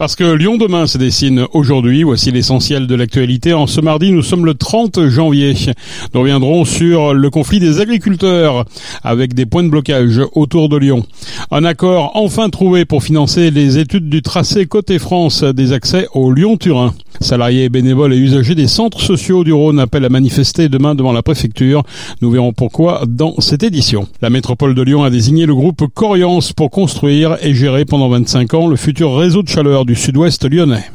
Parce que Lyon demain se dessine aujourd'hui, voici l'essentiel de l'actualité. En ce mardi, nous sommes le 30 janvier. Nous reviendrons sur le conflit des agriculteurs avec des points de blocage autour de Lyon. Un accord enfin trouvé pour financer les études du tracé côté France des accès au Lyon-Turin. Salariés, bénévoles et usagers des centres sociaux du Rhône appellent à manifester demain devant la préfecture. Nous verrons pourquoi dans cette édition. La métropole de Lyon a désigné le groupe Coriance pour construire et gérer pendant 25 ans le futur réseau de chaleur du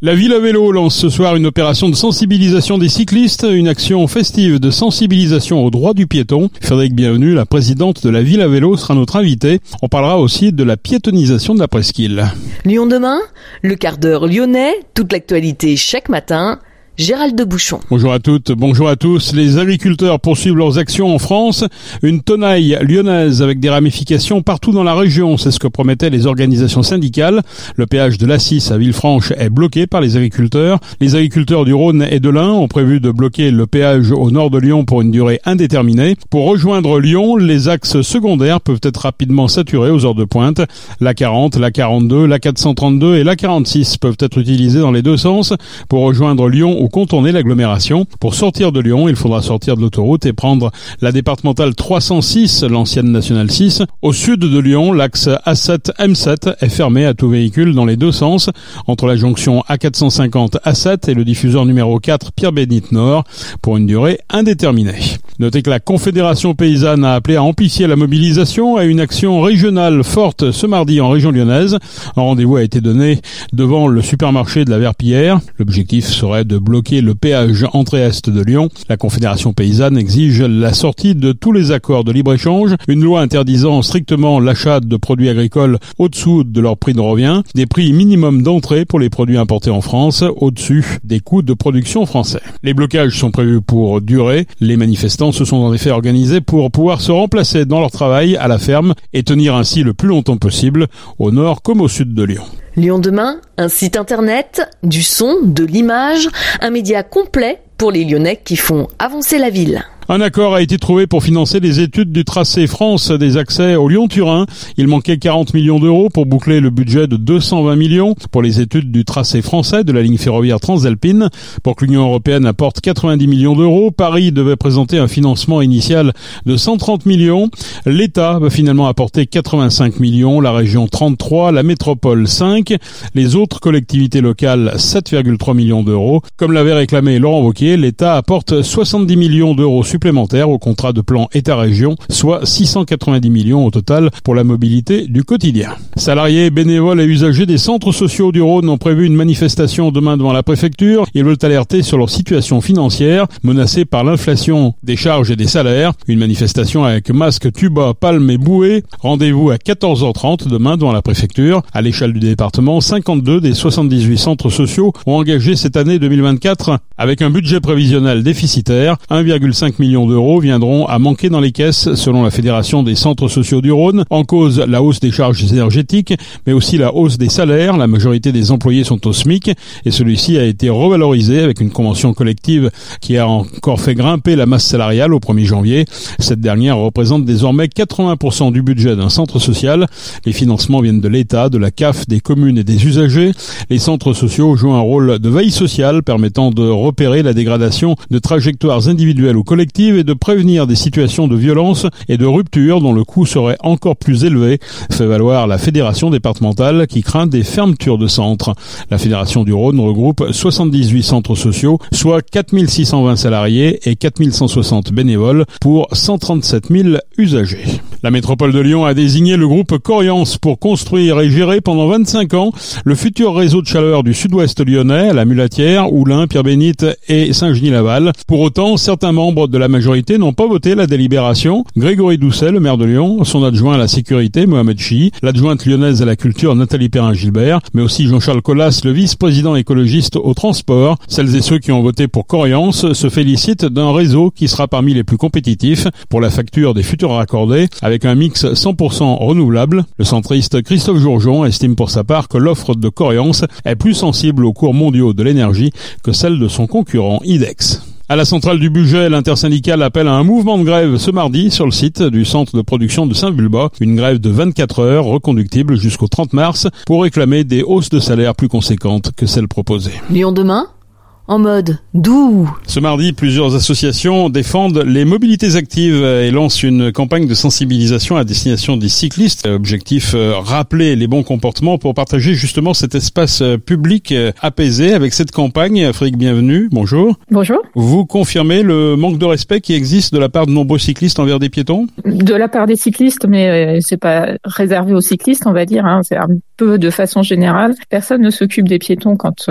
La ville à vélo lance ce soir une opération de sensibilisation des cyclistes, une action festive de sensibilisation aux droits du piéton. Frédéric Bienvenu, la présidente de la ville à vélo, sera notre invitée. On parlera aussi de la piétonisation de la presqu'île. Lyon demain, le quart d'heure lyonnais, toute l'actualité chaque matin Gérald de Bouchon. Bonjour à toutes, bonjour à tous. Les agriculteurs poursuivent leurs actions en France. Une tonaille lyonnaise avec des ramifications partout dans la région, c'est ce que promettaient les organisations syndicales. Le péage de l'Assis à Villefranche est bloqué par les agriculteurs. Les agriculteurs du Rhône et de l'Ain ont prévu de bloquer le péage au nord de Lyon pour une durée indéterminée. Pour rejoindre Lyon, les axes secondaires peuvent être rapidement saturés aux heures de pointe. La 40, la 42, la 432 et la 46 peuvent être utilisés dans les deux sens pour rejoindre Lyon contourner l'agglomération. Pour sortir de Lyon, il faudra sortir de l'autoroute et prendre la départementale 306, l'ancienne nationale 6. Au sud de Lyon, l'axe A7-M7 est fermé à tout véhicule dans les deux sens, entre la jonction A450-A7 et le diffuseur numéro 4 Pierre-Bénite Nord, pour une durée indéterminée. Notez que la Confédération paysanne a appelé à amplifier la mobilisation à une action régionale forte ce mardi en région lyonnaise. Un rendez-vous a été donné devant le supermarché de la Verpillière. L'objectif serait de bloquer le péage entrée-est de Lyon. La Confédération paysanne exige la sortie de tous les accords de libre-échange, une loi interdisant strictement l'achat de produits agricoles au-dessous de leur prix de revient, des prix minimum d'entrée pour les produits importés en France, au-dessus des coûts de production français. Les blocages sont prévus pour durer. Les manifestants se sont en effet organisés pour pouvoir se remplacer dans leur travail à la ferme et tenir ainsi le plus longtemps possible au nord comme au sud de Lyon. Lyon demain, un site internet, du son, de l'image, un média complet pour les Lyonnais qui font avancer la ville. Un accord a été trouvé pour financer les études du tracé France des accès au Lyon-Turin. Il manquait 40 millions d'euros pour boucler le budget de 220 millions pour les études du tracé français de la ligne ferroviaire transalpine. Pour que l'Union européenne apporte 90 millions d'euros, Paris devait présenter un financement initial de 130 millions. L'État va finalement apporter 85 millions, la région 33, la métropole 5, les autres collectivités locales 7,3 millions d'euros. Comme l'avait réclamé Laurent Wauquiez, l'État apporte 70 millions d'euros supplémentaires au contrat de plan État-région, soit 690 millions au total pour la mobilité du quotidien. Salariés, bénévoles et usagers des centres sociaux du Rhône ont prévu une manifestation demain devant la préfecture. Ils veulent alerter sur leur situation financière, menacée par l'inflation des charges et des salaires. Une manifestation avec masque, tuba, palme et bouée. Rendez-vous à 14h30 demain devant la préfecture. À l'échelle du département, 52 des 78 centres sociaux ont engagé cette année 2024 avec un budget prévisionnel déficitaire, 1,5 million millions d'euros viendront à manquer dans les caisses selon la Fédération des centres sociaux du Rhône. En cause, la hausse des charges énergétiques, mais aussi la hausse des salaires. La majorité des employés sont au SMIC et celui-ci a été revalorisé avec une convention collective qui a encore fait grimper la masse salariale au 1er janvier. Cette dernière représente désormais 80% du budget d'un centre social. Les financements viennent de l'État, de la CAF, des communes et des usagers. Les centres sociaux jouent un rôle de veille sociale permettant de repérer la dégradation de trajectoires individuelles ou collectives et de prévenir des situations de violence et de rupture dont le coût serait encore plus élevé, fait valoir la fédération départementale qui craint des fermetures de centres. La fédération du Rhône regroupe 78 centres sociaux, soit 4620 salariés et 4160 bénévoles pour 137 000 usagers. La métropole de Lyon a désigné le groupe Coriance pour construire et gérer pendant 25 ans le futur réseau de chaleur du sud-ouest lyonnais, la Mulatière, Oulin, Pierre-Bénite et Saint-Genis-Laval. Pour autant, certains membres de la majorité n'ont pas voté la délibération. Grégory Doucet, le maire de Lyon, son adjoint à la sécurité, Mohamed Chi, l'adjointe lyonnaise à la culture, Nathalie Perrin-Gilbert, mais aussi Jean-Charles Collas, le vice-président écologiste au transport. Celles et ceux qui ont voté pour Coriance se félicitent d'un réseau qui sera parmi les plus compétitifs pour la facture des futurs raccordés, avec un mix 100% renouvelable. Le centriste Christophe Jourjon estime pour sa part que l'offre de Coriance est plus sensible aux cours mondiaux de l'énergie que celle de son concurrent IDEX. À la centrale du budget, l'intersyndicale appelle à un mouvement de grève ce mardi sur le site du centre de production de Saint-Vulbas. Une grève de 24 heures reconductible jusqu'au 30 mars pour réclamer des hausses de salaire plus conséquentes que celles proposées. Lyon demain? En mode doux. Ce mardi, plusieurs associations défendent les mobilités actives et lancent une campagne de sensibilisation à destination des cyclistes. Objectif, euh, rappeler les bons comportements pour partager justement cet espace euh, public euh, apaisé avec cette campagne. Afrique, bienvenue. Bonjour. Bonjour. Vous confirmez le manque de respect qui existe de la part de nombreux cyclistes envers des piétons? De la part des cyclistes, mais c'est pas réservé aux cyclistes, on va dire. Hein. C'est un peu de façon générale. Personne ne s'occupe des piétons quand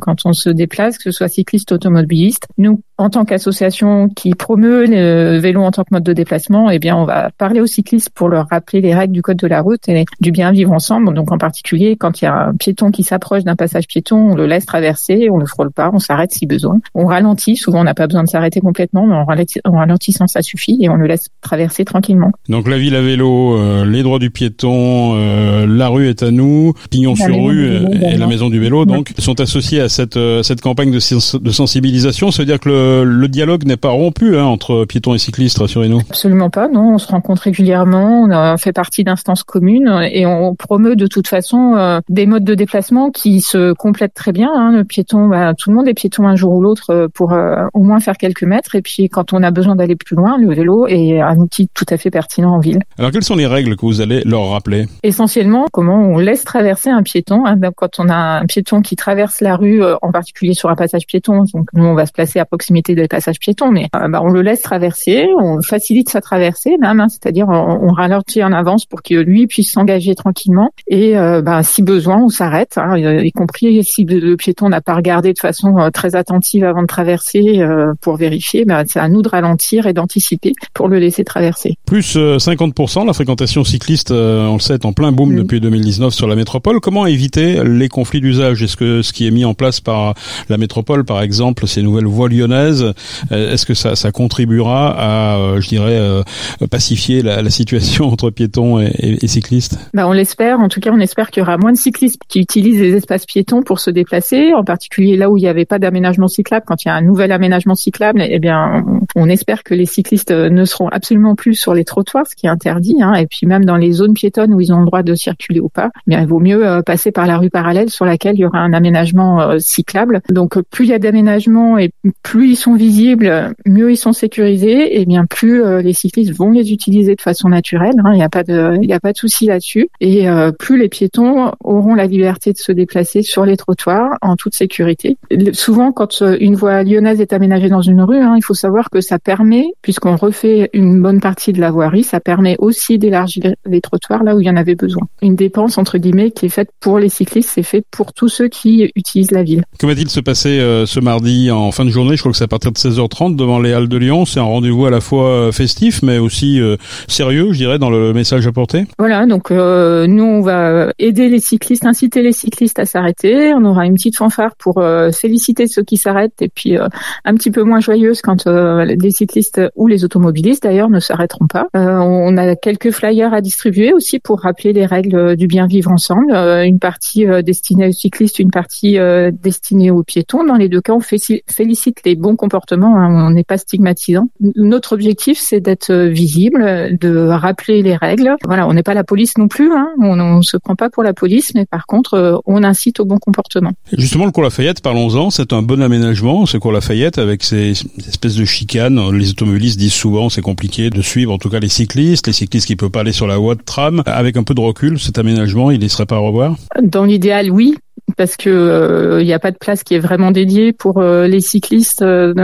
quand on se déplace, que ce soit cycliste automobiliste. Nous, en tant qu'association qui promeut le vélo en tant que mode de déplacement, eh bien, on va parler aux cyclistes pour leur rappeler les règles du code de la route et du bien vivre ensemble. Donc, en particulier, quand il y a un piéton qui s'approche d'un passage piéton, on le laisse traverser, on le frôle pas, on s'arrête si besoin. On ralentit. Souvent, on n'a pas besoin de s'arrêter complètement, mais en, ralentissant, ça suffit et on le laisse traverser tranquillement. Donc, la ville à vélo, euh, les droits du piéton, euh, la rue est à nous, pignon sur rue et, la maison du vélo, donc, sont associés à cette, euh, cette campagne de de sensibilisation. Ça veut dire que le, dialogue n'est pas rompu hein, entre piétons et cyclistes, rassurez-nous. Absolument pas, non. On se rencontre régulièrement, on a fait partie d'instances communes et on promeut de toute façon euh, des modes de déplacement qui se complètent très bien. Hein. Le piéton, bah, tout le monde est piéton un jour ou l'autre euh, pour euh, au moins faire quelques mètres. Et puis quand on a besoin d'aller plus loin, le vélo est un outil tout à fait pertinent en ville. Alors quelles sont les règles que vous allez leur rappeler? Essentiellement, comment on laisse traverser un piéton. Hein. Quand on a un piéton qui traverse la rue, en particulier sur un passage piéton. Donc nous, on va se placer à proximité des passages piétons, mais euh, bah, on le laisse traverser, on facilite sa traversée même, hein, c'est-à-dire on, ralentit en avance pour que lui puisse s'engager tranquillement. Et euh, bah, si besoin, on s'arrête, hein, y compris si le, piéton n'a pas regardé de façon euh, très attentive avant de traverser pour vérifier. Bah, c'est à nous de ralentir et d'anticiper pour le laisser traverser. Plus 50% la fréquentation cycliste, on le sait, est en plein boom depuis 2019 sur la métropole. Comment éviter les conflits d'usage? Est-ce que ce qui est mis en place par la métropole, par exemple, ces nouvelles voies lyonnaises, euh, est-ce que ça, contribuera à, euh, je dirais, euh, pacifier la, situation entre piétons et, et, cyclistes? Bah, On l'espère. En tout cas, on espère qu'il y aura moins de cyclistes qui utilisent les espaces piétons pour se déplacer, en particulier là où il n'y avait pas d'aménagement cyclable. Quand il y a un nouvel aménagement cyclable, eh bien, on, espère que les cyclistes ne seront absolument plus sur les trottoirs, ce qui est interdit. Hein, et puis même dans les zones piétonnes où ils ont le droit de circuler ou pas, eh bien, il vaut mieux passer par la rue parallèle sur laquelle il y aura un aménagement cyclable. Donc, plus il y a d'aménagements et plus ils sont visibles, mieux ils sont sécurisés, et bien plus euh, les cyclistes vont les utiliser de façon naturelle. Hein. Il n'y a pas de, il a pas de souci là-dessus. Et euh, plus les piétons auront la liberté de se déplacer sur les trottoirs en toute sécurité. Souvent, quand euh, une voie lyonnaise est aménagée dans une rue, hein, il faut savoir que ça permet, puisqu'on refait une bonne partie de la voirie, ça permet aussi d'élargir les trottoirs là où il y en avait besoin. Une dépense entre guillemets qui est faite pour les cyclistes, c'est fait pour tous ceux qui utilisent la ville. Que va-t-il se passer ce mardi en fin de journée Je crois que c'est à partir de 16h30 devant les Halles de Lyon. C'est un rendez-vous à la fois euh, festif, mais aussi euh, sérieux, je dirais, dans le message apporté. Voilà, donc euh, nous, on va aider les cyclistes, inciter les cyclistes à s'arrêter. On aura une petite fanfare pour féliciter ceux qui s'arrêtent et puis un petit peu moins joyeuse quand les cyclistes ou les automobilistes d'ailleurs ne s'arrêteront pas. on a quelques flyers à distribuer aussi pour rappeler les règles du bien vivre ensemble. une partie destinée aux cyclistes, une partie destinée aux piétons. Dans les deux cas, on félicite les bons comportements, hein, on n'est pas stigmatisant. Notre objectif, c'est d'être visible, de rappeler les règles. Voilà, on n'est pas la police non plus, hein. on ne se prend pas pour la police, mais par contre, euh, on incite au bon comportement. Justement, le cours Lafayette, parlons-en, c'est un bon aménagement, ce cours Lafayette, avec ces espèces de chicanes. Les automobilistes disent souvent c'est compliqué de suivre, en tout cas les cyclistes, les cyclistes qui ne peuvent pas aller sur la voie de tram. Avec un peu de recul, cet aménagement, il ne serait pas à revoir? Dans l'idéal, oui, parce que il euh, n'y a pas de place qui est vraiment dédiée pour euh, les cyclistes euh,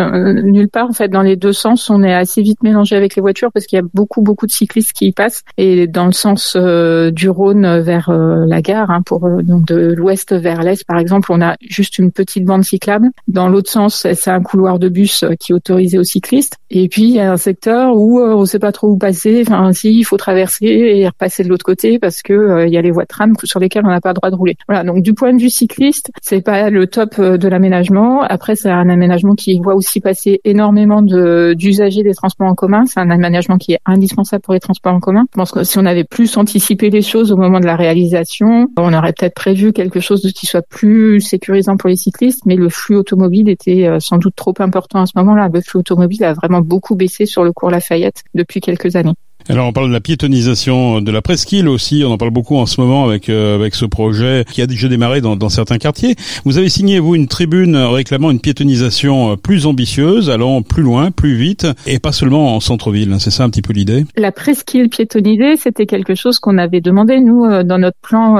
nulle part. En fait dans les deux sens on est assez vite mélangé avec les voitures parce qu'il y a beaucoup beaucoup de cyclistes qui y passent. Et dans le sens du Rhône vers la gare hein, pour donc de l'ouest vers l'est par exemple on a juste une petite bande cyclable. Dans l'autre sens c'est un couloir de bus qui est autorisé aux cyclistes. Et puis il y a un secteur où on sait pas trop où passer. Enfin si il faut traverser et repasser de l'autre côté parce que il y a les voies de tram sur lesquelles on n'a pas le droit de rouler. Voilà. Donc du point de vue c'est pas le top de l'aménagement. Après, c'est un aménagement qui voit aussi passer énormément d'usagers des transports en commun. C'est un aménagement qui est indispensable pour les transports en commun. Je pense que si on avait plus anticipé les choses au moment de la réalisation, on aurait peut-être prévu quelque chose qui soit plus sécurisant pour les cyclistes, mais le flux automobile était euh, sans doute trop important à ce moment-là. Le flux automobile a vraiment beaucoup baissé sur le cours Lafayette depuis quelques années. Alors on parle de la piétonisation de la presqu'île aussi, on en parle beaucoup en ce moment avec euh, avec ce projet qui a déjà démarré dans, dans, certains quartiers. Vous avez signé vous une tribune réclamant une piétonisation euh, plus ambitieuse, allant plus loin, plus vite et pas seulement en centre-ville. C'est ça un petit peu l'idée? La presqu'île piétonisée, c'était quelque chose qu'on avait demandé nous euh, dans notre plan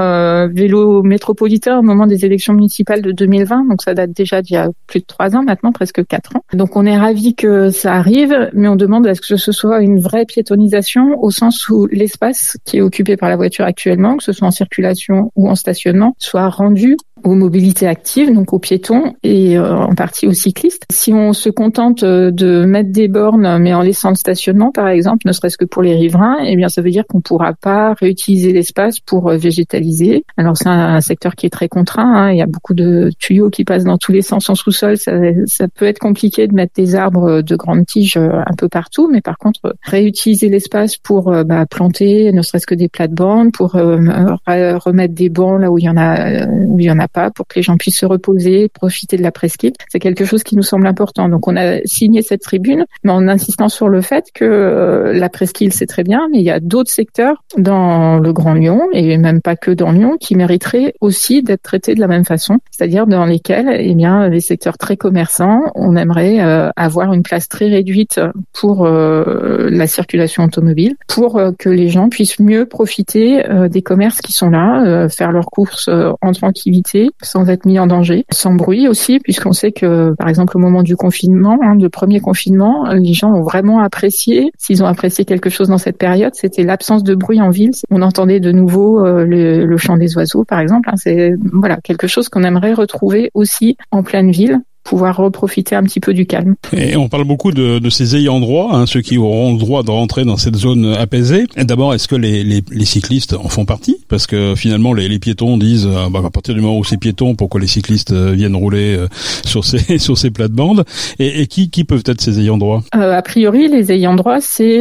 vélo métropolitain au moment des élections municipales de 2020. Donc ça date déjà d'il y a plus de trois ans maintenant, presque quatre ans. Donc on est ravi que ça arrive, mais on demande à ce que ce soit une vraie piétonisation au sens où l'espace qui est occupé par la voiture actuellement, que ce soit en circulation ou en stationnement, soit rendu aux mobilités actives, donc aux piétons et euh, en partie aux cyclistes. Si on se contente euh, de mettre des bornes, mais en laissant le stationnement, par exemple, ne serait-ce que pour les riverains, eh bien, ça veut dire qu'on pourra pas réutiliser l'espace pour euh, végétaliser. Alors, c'est un, secteur qui est très contraint. Hein. Il y a beaucoup de tuyaux qui passent dans tous les sens en sous-sol. Ça, ça, peut être compliqué de mettre des arbres de grandes tiges un peu partout, mais par contre, réutiliser l'espace pour bah, planter, ne serait-ce que des plates-bandes, pour remettre des bancs là où il y en a, où il y en a pas pour que les gens puissent se reposer, profiter de la presqu'île. C'est quelque chose qui nous semble important. Donc on a signé cette tribune, mais en insistant sur le fait que euh, la presqu'île c'est très bien, mais il y a d'autres secteurs dans le Grand Lyon et même pas que dans Lyon qui mériteraient aussi d'être traités de la même façon, c'est-à-dire dans lesquels, eh bien, les secteurs très commerçants, on aimerait euh, avoir une place très réduite pour euh, la circulation automobile, pour que les gens puissent mieux profiter des commerces qui sont là, faire leurs courses en tranquillité sans être mis en danger, sans bruit aussi, puisqu'on sait que, par exemple, au moment du confinement, hein, du premier confinement, les gens ont vraiment apprécié, s'ils ont apprécié quelque chose dans cette période, c'était l'absence de bruit en ville. On entendait de nouveau euh, le, chant des oiseaux, par exemple. Hein. c'est voilà quelque chose qu'on aimerait retrouver aussi en pleine ville pouvoir reprofiter un petit peu du calme. Et on parle beaucoup de, de ces ayants droit, hein, ceux qui auront le droit de rentrer dans cette zone apaisée. D'abord, est-ce que les, les, les, cyclistes en font partie? Parce que finalement, les, les piétons disent, euh, bah, à partir du moment où c'est piéton, pourquoi les cyclistes euh, viennent rouler euh, sur ces sur ces plates-bandes? Et, et, qui, qui peuvent être ces ayants droit? Euh, A priori, les ayants droit, c'est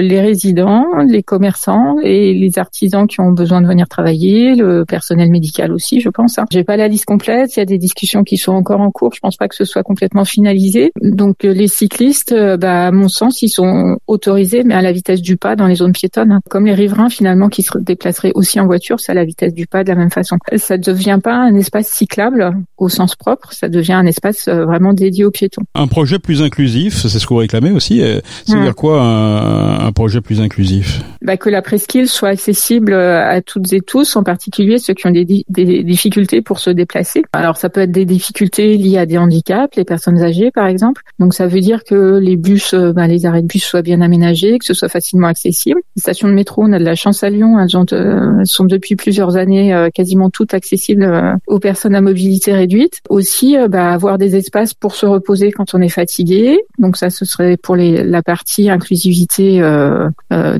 les résidents, les commerçants et les artisans qui ont besoin de venir travailler, le personnel médical aussi, je pense. Hein. J'ai pas la liste complète. Il y a des discussions qui sont encore en cours. Je pense pas que ce soit complètement finalisé. Donc euh, les cyclistes, euh, bah, à mon sens, ils sont autorisés, mais à la vitesse du pas dans les zones piétonnes. Hein. Comme les riverains finalement qui se déplaceraient aussi en voiture, c'est à la vitesse du pas de la même façon. Ça ne devient pas un espace cyclable au sens propre, ça devient un espace euh, vraiment dédié aux piétons. Un projet plus inclusif, c'est ce que vous réclamez aussi. C'est dire quoi un, projet plus inclusif? Bah, Que la presqu'île soit accessible à toutes et tous, en particulier ceux qui ont des, des difficultés pour se déplacer. Alors ça peut être des difficultés liées à des handicaps les personnes âgées par exemple. Donc ça veut dire que les bus, euh, ben, les arrêts de bus soient bien aménagés, que ce soit facilement accessible. Les stations de métro, on a de la chance à Lyon, elles, ont, euh, sont depuis plusieurs années euh, quasiment toutes accessibles aux personnes à mobilité réduite. Aussi, ben, avoir des espaces pour se reposer quand on est fatigué. Donc ça, ce serait pour les, la partie inclusivité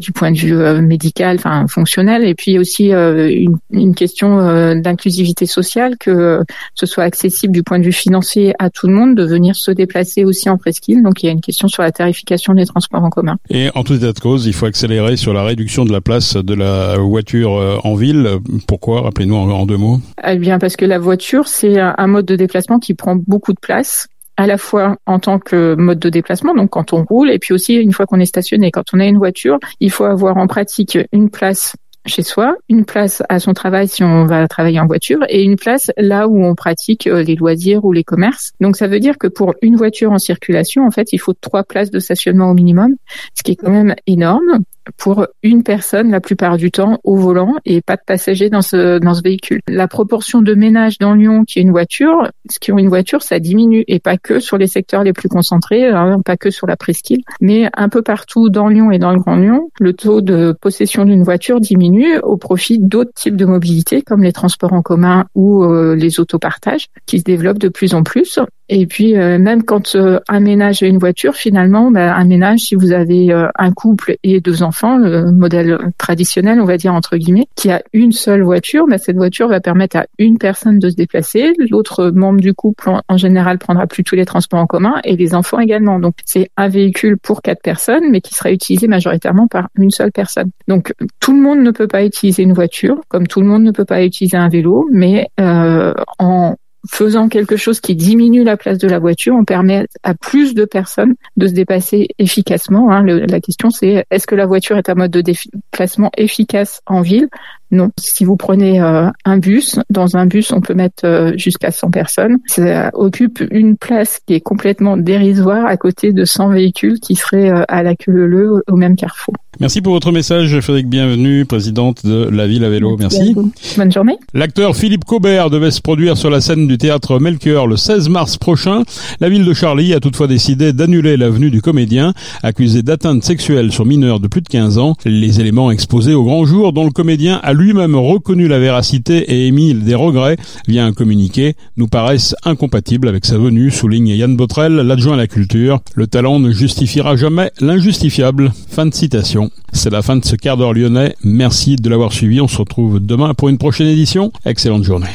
du point de vue médical, enfin fonctionnel, et puis aussi une, une, question d'inclusivité sociale, que ce soit accessible du point de vue financier à tout le monde de venir se déplacer aussi en presqu'île. Donc il y a une question sur la tarification des transports en commun. Et en tout état de cause, il faut accélérer sur la réduction de la place de la voiture euh, en ville. Pourquoi Rappelez-nous en, deux mots? Eh bien parce que la voiture, c'est un mode de déplacement qui prend beaucoup de place à la fois en tant que mode de déplacement, donc quand on roule, et puis aussi une fois qu'on est stationné. Quand on a une voiture, il faut avoir en pratique une place chez soi, une place à son travail si on va travailler en voiture et une place là où on pratique euh, les loisirs ou les commerces. Donc ça veut dire que pour une voiture en circulation, en fait, il faut trois places de stationnement au minimum, ce qui est quand même énorme pour une personne la plupart du temps au volant et pas de passagers dans ce dans ce véhicule. La proportion de ménages dans Lyon qui ont une voiture, ce qui ont une voiture, ça diminue et pas que sur les secteurs les plus concentrés, hein, pas que sur la presqu'île, mais un peu partout dans Lyon et dans le Grand Lyon, le taux de possession d'une voiture diminue au profit d'autres types de mobilité comme les transports en commun ou euh, les autopartages qui se développent de plus en plus Et puis même quand un ménage a une voiture, finalement, un ménage, si vous avez un couple et deux enfants, le modèle traditionnel, on va dire entre guillemets, qui a une seule voiture, bah, cette voiture va permettre à une personne de se déplacer, l'autre membre du couple en général prendra plus tous les transports en commun et les enfants également. Donc c'est un véhicule pour quatre personnes, mais qui sera utilisé majoritairement par une seule personne. Donc tout le monde ne peut pas utiliser une voiture, comme tout le monde ne peut pas utiliser un vélo, mais euh, en faisant quelque chose qui diminue la place de la voiture, on permet à plus de personnes de se dépasser efficacement. Hein. la question c'est est-ce que la voiture est un mode de déplacement efficace en ville? Non. Si vous prenez euh, un bus, dans un bus, on peut mettre euh, jusqu'à 100 personnes. Ça occupe une place qui est complètement dérisoire à côté de 100 véhicules qui seraient euh, à la queue leu au même carrefour. Merci pour votre message, Frédéric Bienvenue, présidente de La Ville à vélo. Merci. Bonne journée. L'acteur Philippe Cobert devait se produire sur la scène du théâtre Melchior le 16 mars prochain. La ville de Charlie a toutefois décidé d'annuler la venue du comédien, accusé d'atteinte sexuelle sur mineurs de plus de 15 ans. Les éléments exposés au grand jour dont le comédien a lui-même reconnu la véracité et émis des regrets via un communiqué nous paraissent incompatibles avec sa venue, souligne Yann Botrel, l'adjoint à la culture. Le talent ne justifiera jamais l'injustifiable. Fin de citation. C'est la fin de ce quart d'heure lyonnais. Merci de l'avoir suivi. On se retrouve demain pour une prochaine édition. Excellente journée.